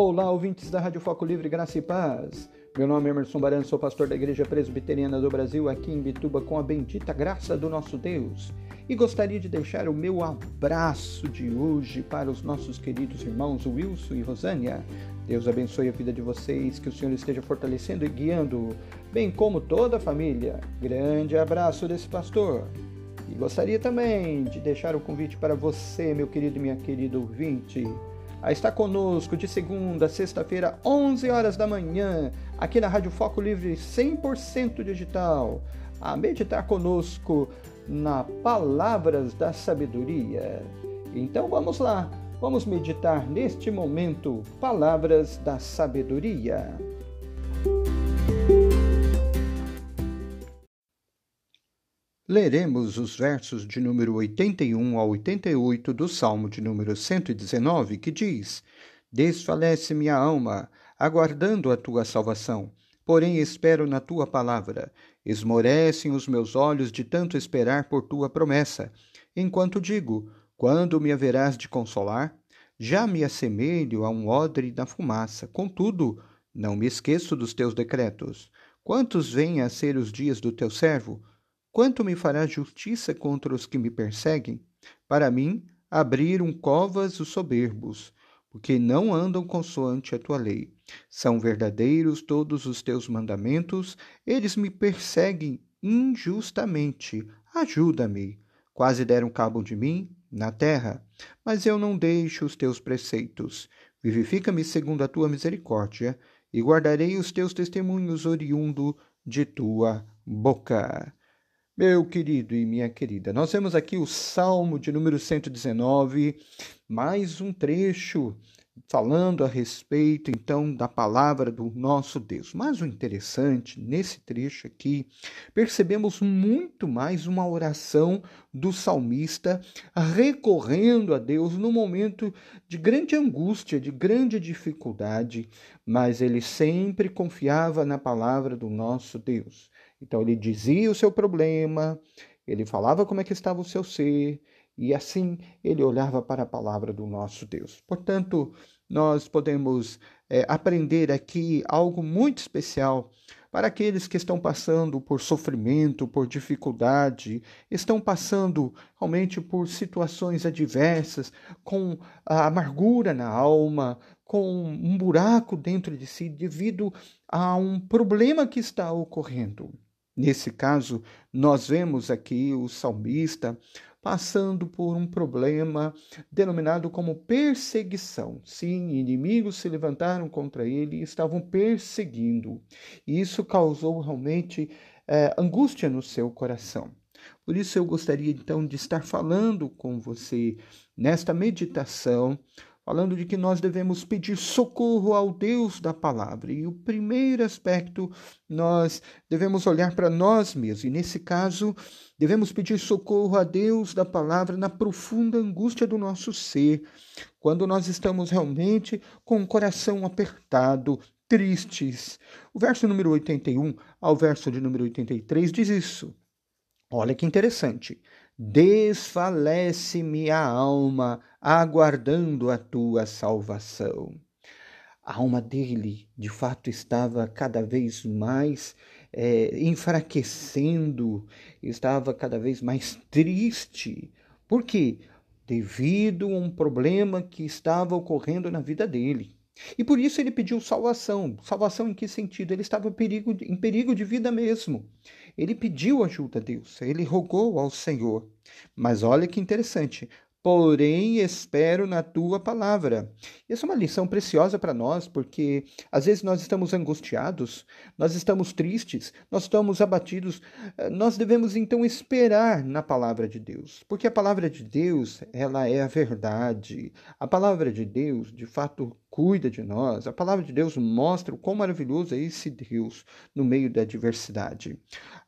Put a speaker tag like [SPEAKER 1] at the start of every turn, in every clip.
[SPEAKER 1] Olá, ouvintes da Rádio Foco Livre, Graça e Paz. Meu nome é Emerson Barano, sou pastor da Igreja Presbiteriana do Brasil, aqui em Bituba, com a bendita graça do nosso Deus. E gostaria de deixar o meu abraço de hoje para os nossos queridos irmãos Wilson e Rosânia. Deus abençoe a vida de vocês, que o Senhor esteja fortalecendo e guiando, bem como toda a família. Grande abraço desse pastor. E gostaria também de deixar o convite para você, meu querido e minha querida ouvinte, a estar conosco de segunda a sexta-feira, 11 horas da manhã, aqui na Rádio Foco Livre 100% digital, a meditar conosco na Palavras da Sabedoria. Então vamos lá, vamos meditar neste momento Palavras da Sabedoria. Leremos os versos de número 81 a 88 do Salmo de número 119, que diz: Desfalece minha alma, aguardando a tua salvação. Porém espero na tua palavra. Esmorecem os meus olhos de tanto esperar por tua promessa. Enquanto digo: Quando me haverás de consolar? Já me assemelho a um odre na fumaça. Contudo, não me esqueço dos teus decretos. Quantos vêm a ser os dias do teu servo? Quanto me fará justiça contra os que me perseguem? Para mim, abriram covas os soberbos, porque não andam consoante a tua lei. São verdadeiros todos os teus mandamentos, eles me perseguem injustamente. Ajuda-me. Quase deram cabo de mim na terra, mas eu não deixo os teus preceitos. Vivifica-me segundo a tua misericórdia, e guardarei os teus testemunhos oriundo de tua boca. Meu querido e minha querida, nós temos aqui o Salmo de número 119, mais um trecho falando a respeito então da palavra do nosso Deus. Mas o interessante nesse trecho aqui, percebemos muito mais uma oração do salmista recorrendo a Deus no momento de grande angústia, de grande dificuldade, mas ele sempre confiava na palavra do nosso Deus. Então ele dizia o seu problema, ele falava como é que estava o seu ser, e assim ele olhava para a palavra do nosso Deus. Portanto, nós podemos é, aprender aqui algo muito especial para aqueles que estão passando por sofrimento, por dificuldade, estão passando realmente por situações adversas, com a amargura na alma, com um buraco dentro de si devido a um problema que está ocorrendo. Nesse caso, nós vemos aqui o salmista passando por um problema denominado como perseguição. Sim, inimigos se levantaram contra ele e estavam perseguindo. E isso causou realmente é, angústia no seu coração. Por isso eu gostaria então de estar falando com você nesta meditação falando de que nós devemos pedir socorro ao Deus da palavra. E o primeiro aspecto, nós devemos olhar para nós mesmos, e nesse caso, devemos pedir socorro a Deus da palavra na profunda angústia do nosso ser, quando nós estamos realmente com o coração apertado, tristes. O verso número 81 ao verso de número 83 diz isso. Olha que interessante. Desfalece-me a alma, aguardando a tua salvação. A alma dele, de fato, estava cada vez mais é, enfraquecendo, estava cada vez mais triste. Por quê? Devido a um problema que estava ocorrendo na vida dele. E por isso ele pediu salvação. Salvação em que sentido? Ele estava em perigo, de vida mesmo. Ele pediu ajuda a Deus, ele rogou ao Senhor. Mas olha que interessante, porém espero na tua palavra. Essa é uma lição preciosa para nós, porque às vezes nós estamos angustiados, nós estamos tristes, nós estamos abatidos. Nós devemos então esperar na palavra de Deus, porque a palavra de Deus, ela é a verdade. A palavra de Deus, de fato, cuida de nós. A palavra de Deus mostra o quão maravilhoso é esse Deus no meio da adversidade.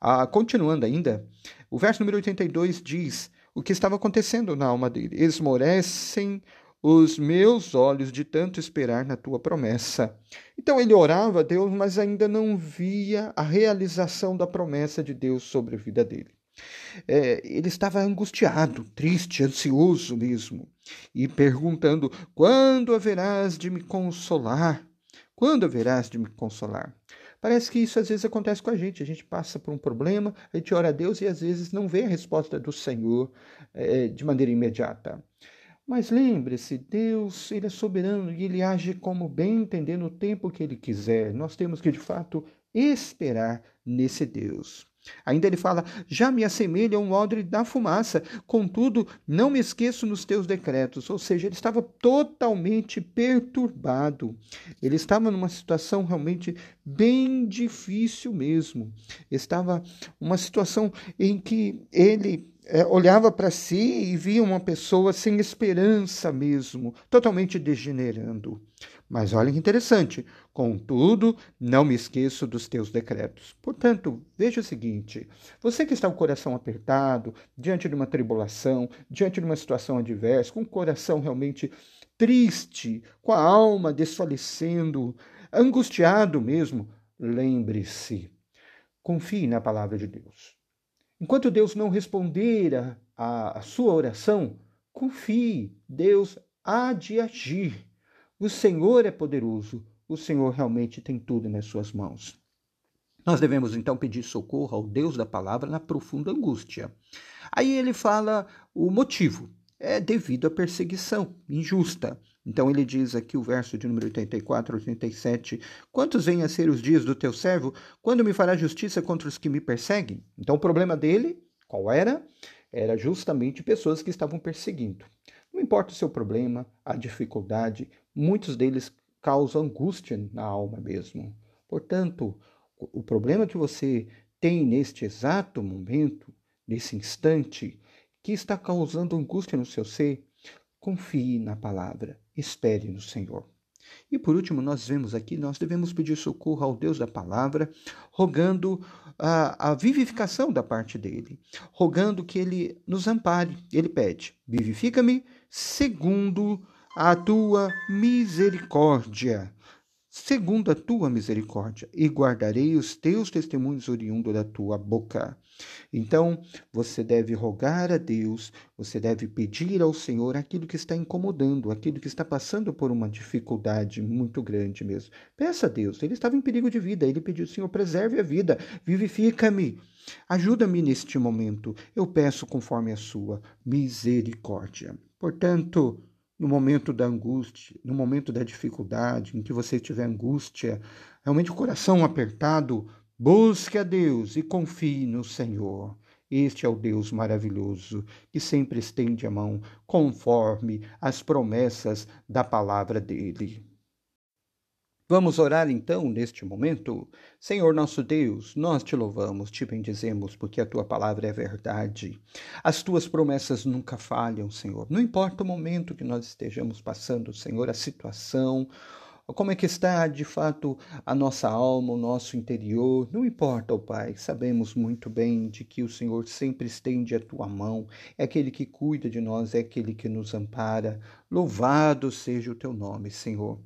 [SPEAKER 1] Ah, continuando ainda, o verso número 82 diz: o que estava acontecendo na alma dele. Esmorecem os meus olhos de tanto esperar na tua promessa. Então ele orava a Deus, mas ainda não via a realização da promessa de Deus sobre a vida dele. É, ele estava angustiado, triste, ansioso mesmo, e perguntando: Quando haverás de me consolar? Quando haverás de me consolar? Parece que isso às vezes acontece com a gente. A gente passa por um problema, a gente ora a Deus e às vezes não vê a resposta do Senhor é, de maneira imediata. Mas lembre-se, Deus ele é soberano e ele age como bem entender no tempo que ele quiser. Nós temos que de fato esperar nesse Deus. Ainda ele fala: Já me assemelha a um odre da fumaça, contudo, não me esqueço nos teus decretos. Ou seja, ele estava totalmente perturbado. Ele estava numa situação realmente bem difícil mesmo. Estava uma situação em que ele é, olhava para si e via uma pessoa sem esperança mesmo, totalmente degenerando. Mas olha que interessante, contudo, não me esqueço dos teus decretos. Portanto, veja o seguinte: você que está com o coração apertado, diante de uma tribulação, diante de uma situação adversa, com o coração realmente triste, com a alma desfalecendo, angustiado mesmo, lembre-se, confie na palavra de Deus. Enquanto Deus não responder a, a sua oração, confie, Deus há de agir. O Senhor é poderoso, o Senhor realmente tem tudo nas suas mãos. Nós devemos então pedir socorro ao Deus da palavra na profunda angústia. Aí ele fala o motivo. É devido à perseguição injusta. Então ele diz aqui o verso de número 84 87: Quantos vêm a ser os dias do teu servo? Quando me fará justiça contra os que me perseguem? Então o problema dele, qual era? Era justamente pessoas que estavam perseguindo. Não importa o seu problema, a dificuldade, muitos deles causam angústia na alma mesmo. Portanto, o problema que você tem neste exato momento, nesse instante, que está causando angústia no seu ser, confie na palavra, espere no Senhor. E por último, nós vemos aqui, nós devemos pedir socorro ao Deus da palavra, rogando a, a vivificação da parte dele, rogando que ele nos ampare. Ele pede: vivifica-me segundo a tua misericórdia, segundo a tua misericórdia, e guardarei os teus testemunhos oriundos da tua boca. Então, você deve rogar a Deus, você deve pedir ao Senhor aquilo que está incomodando, aquilo que está passando por uma dificuldade muito grande mesmo. Peça a Deus, ele estava em perigo de vida, ele pediu, Senhor, preserve a vida, vivifica-me. Ajuda-me neste momento, eu peço conforme a sua misericórdia. Portanto, no momento da angústia, no momento da dificuldade, em que você tiver angústia, realmente o coração apertado, busque a Deus e confie no Senhor. Este é o Deus maravilhoso que sempre estende a mão conforme as promessas da palavra dele. Vamos orar então neste momento? Senhor nosso Deus, nós te louvamos, te bendizemos, porque a tua palavra é verdade. As tuas promessas nunca falham, Senhor. Não importa o momento que nós estejamos passando, Senhor, a situação, como é que está de fato a nossa alma, o nosso interior, não importa, oh Pai, sabemos muito bem de que o Senhor sempre estende a tua mão, é aquele que cuida de nós, é aquele que nos ampara. Louvado seja o teu nome, Senhor.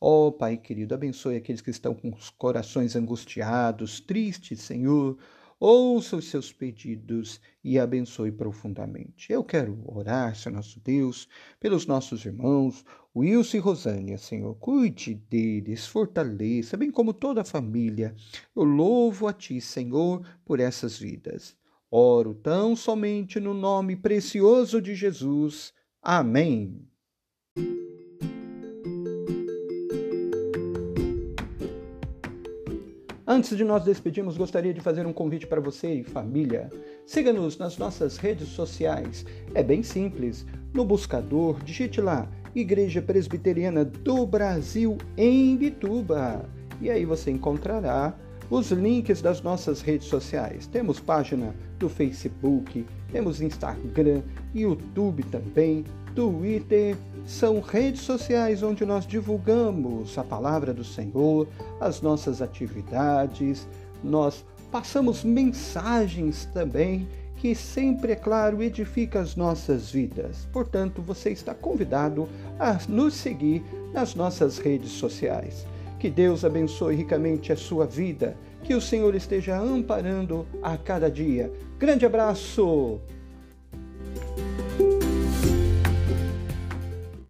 [SPEAKER 1] Ó oh, Pai querido, abençoe aqueles que estão com os corações angustiados, tristes, Senhor. Ouça os seus pedidos e abençoe profundamente. Eu quero orar, Senhor nosso Deus, pelos nossos irmãos, Wilson e Rosânia, Senhor. Cuide deles, fortaleça, bem como toda a família. Eu louvo a Ti, Senhor, por essas vidas. Oro tão somente no nome precioso de Jesus. Amém. Antes de nós despedirmos, gostaria de fazer um convite para você e família. Siga-nos nas nossas redes sociais. É bem simples. No buscador, digite lá Igreja Presbiteriana do Brasil em Bituba. E aí você encontrará os links das nossas redes sociais. Temos página do Facebook, temos Instagram, YouTube também, Twitter, são redes sociais onde nós divulgamos a palavra do Senhor, as nossas atividades, nós passamos mensagens também que sempre, é claro, edifica as nossas vidas. Portanto, você está convidado a nos seguir nas nossas redes sociais. Que Deus abençoe ricamente a sua vida. Que o Senhor esteja amparando a cada dia. Grande abraço!